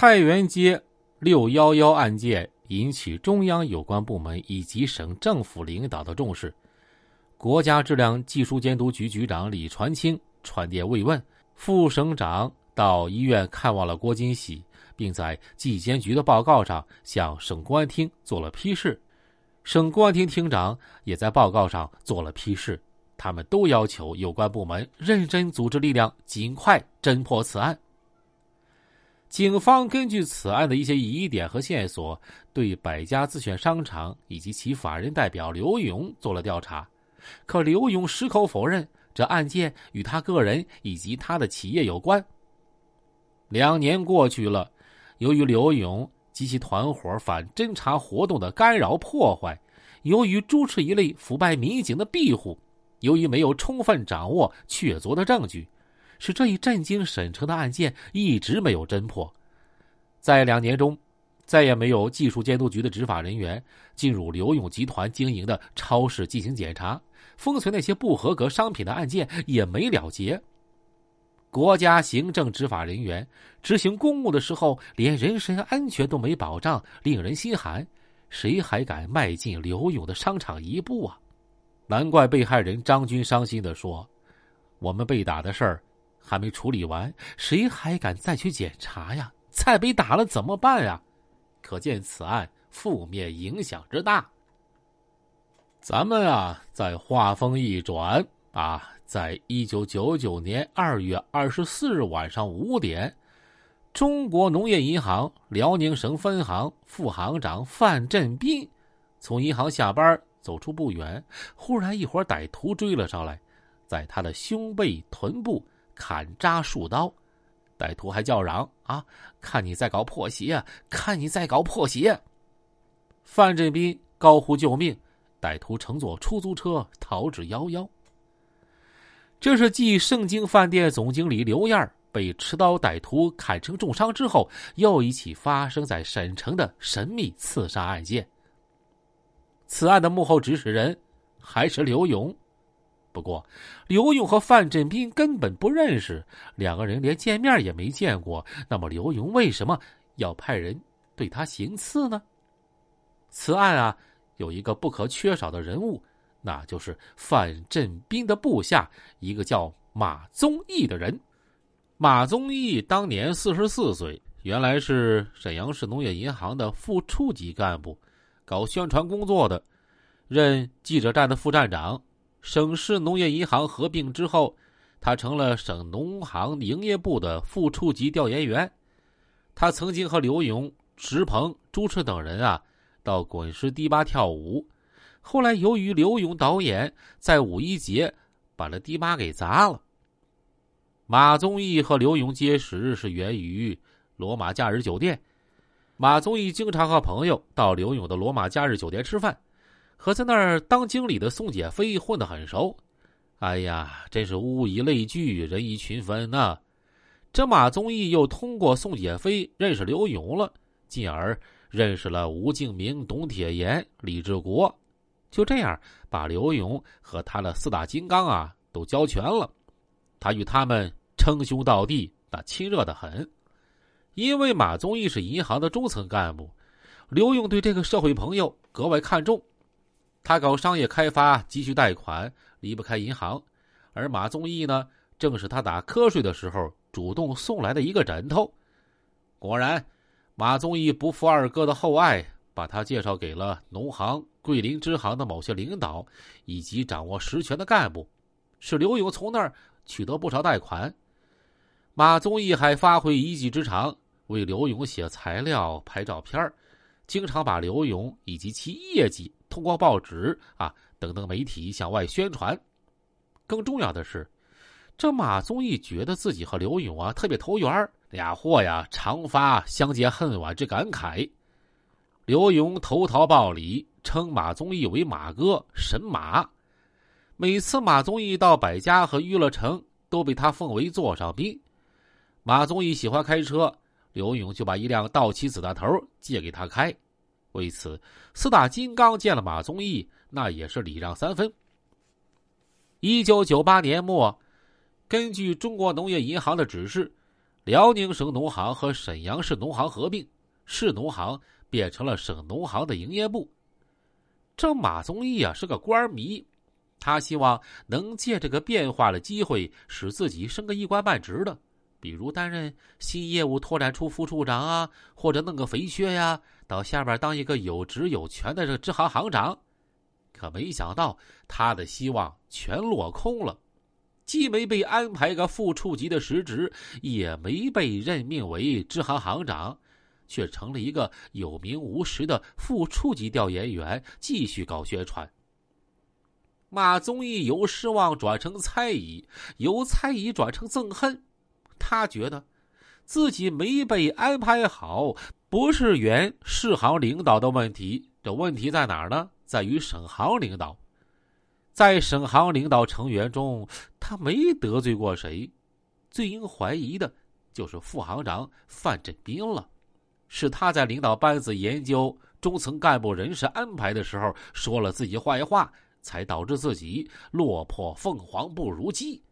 太原街六幺幺案件引起中央有关部门以及省政府领导的重视。国家质量技术监督局局长李传清传电慰问，副省长到医院看望了郭金喜，并在纪监局的报告上向省公安厅做了批示。省公安厅厅长也在报告上做了批示，他们都要求有关部门认真组织力量，尽快侦破此案。警方根据此案的一些疑点和线索，对百家自选商场以及其法人代表刘勇做了调查。可刘勇矢口否认这案件与他个人以及他的企业有关。两年过去了，由于刘勇及其团伙反侦查活动的干扰破坏，由于主持一类腐败民警的庇护，由于没有充分掌握确凿的证据，使这一震惊省城的案件一直没有侦破。在两年中。再也没有技术监督局的执法人员进入刘勇集团经营的超市进行检查，封存那些不合格商品的案件也没了结。国家行政执法人员执行公务的时候，连人身安全都没保障，令人心寒。谁还敢迈进刘勇的商场一步啊？难怪被害人张军伤心的说：“我们被打的事儿还没处理完，谁还敢再去检查呀？再被打了怎么办呀？”可见此案负面影响之大。咱们啊，再话锋一转啊，在一九九九年二月二十四日晚上五点，中国农业银行辽宁省分行副行长范振斌从银行下班走出不远，忽然一伙歹徒追了上来，在他的胸背、臀部砍扎数刀。歹徒还叫嚷：“啊，看你在搞破鞋！看你在搞破鞋！”范振斌高呼救命，歹徒乘坐出租车逃之夭夭。这是继盛京饭店总经理刘燕被持刀歹徒砍成重伤之后，又一起发生在沈城的神秘刺杀案件。此案的幕后指使人还是刘勇。不过，刘勇和范振兵根本不认识，两个人连见面也没见过。那么，刘勇为什么要派人对他行刺呢？此案啊，有一个不可缺少的人物，那就是范振兵的部下，一个叫马宗义的人。马宗义当年四十四岁，原来是沈阳市农业银行的副处级干部，搞宣传工作的，任记者站的副站长。省市农业银行合并之后，他成了省农行营业部的副处级调研员。他曾经和刘勇、石鹏、朱赤等人啊，到滚石迪吧跳舞。后来由于刘勇导演在五一节把那迪吧给砸了。马宗义和刘勇结识是源于罗马假日酒店。马宗义经常和朋友到刘勇的罗马假日酒店吃饭。和在那儿当经理的宋姐飞混得很熟，哎呀，真是物以类聚，人以群分呐！这马宗义又通过宋姐飞认识刘勇了，进而认识了吴敬明、董铁岩、李志国，就这样把刘勇和他的四大金刚啊都交全了。他与他们称兄道弟，那亲热的很。因为马宗义是银行的中层干部，刘勇对这个社会朋友格外看重。他搞商业开发，急需贷款，离不开银行，而马宗义呢，正是他打瞌睡的时候主动送来的一个枕头。果然，马宗义不负二哥的厚爱，把他介绍给了农行桂林支行的某些领导以及掌握实权的干部，使刘勇从那儿取得不少贷款。马宗义还发挥一技之长，为刘勇写材料、拍照片经常把刘勇以及其业绩。通过报纸啊等等媒体向外宣传，更重要的是，这马宗义觉得自己和刘勇啊特别投缘俩货呀常发相见恨晚之感慨。刘勇投桃报李，称马宗义为马哥神马。每次马宗义到百家和娱乐城，都被他奉为座上宾。马宗义喜欢开车，刘勇就把一辆道奇子弹头借给他开。为此，四大金刚见了马宗义，那也是礼让三分。一九九八年末，根据中国农业银行的指示，辽宁省农行和沈阳市农行合并，市农行变成了省农行的营业部。这马宗义啊是个官迷，他希望能借这个变化的机会，使自己升个一官半职的，比如担任新业务拓展处副处长啊，或者弄个肥缺呀，到下边当一个有职有权的这个支行行长。可没想到，他的希望全落空了，既没被安排个副处级的实职，也没被任命为支行行长。却成了一个有名无实的副处级调研员，继续搞宣传。马宗义由失望转成猜疑，由猜疑转成憎恨。他觉得自己没被安排好，不是原市行领导的问题，这问题在哪儿呢？在于省行领导。在省行领导成员中，他没得罪过谁，最应怀疑的就是副行长范振兵了。是他在领导班子研究中层干部人事安排的时候说了自己坏话，才导致自己落魄凤凰不如鸡。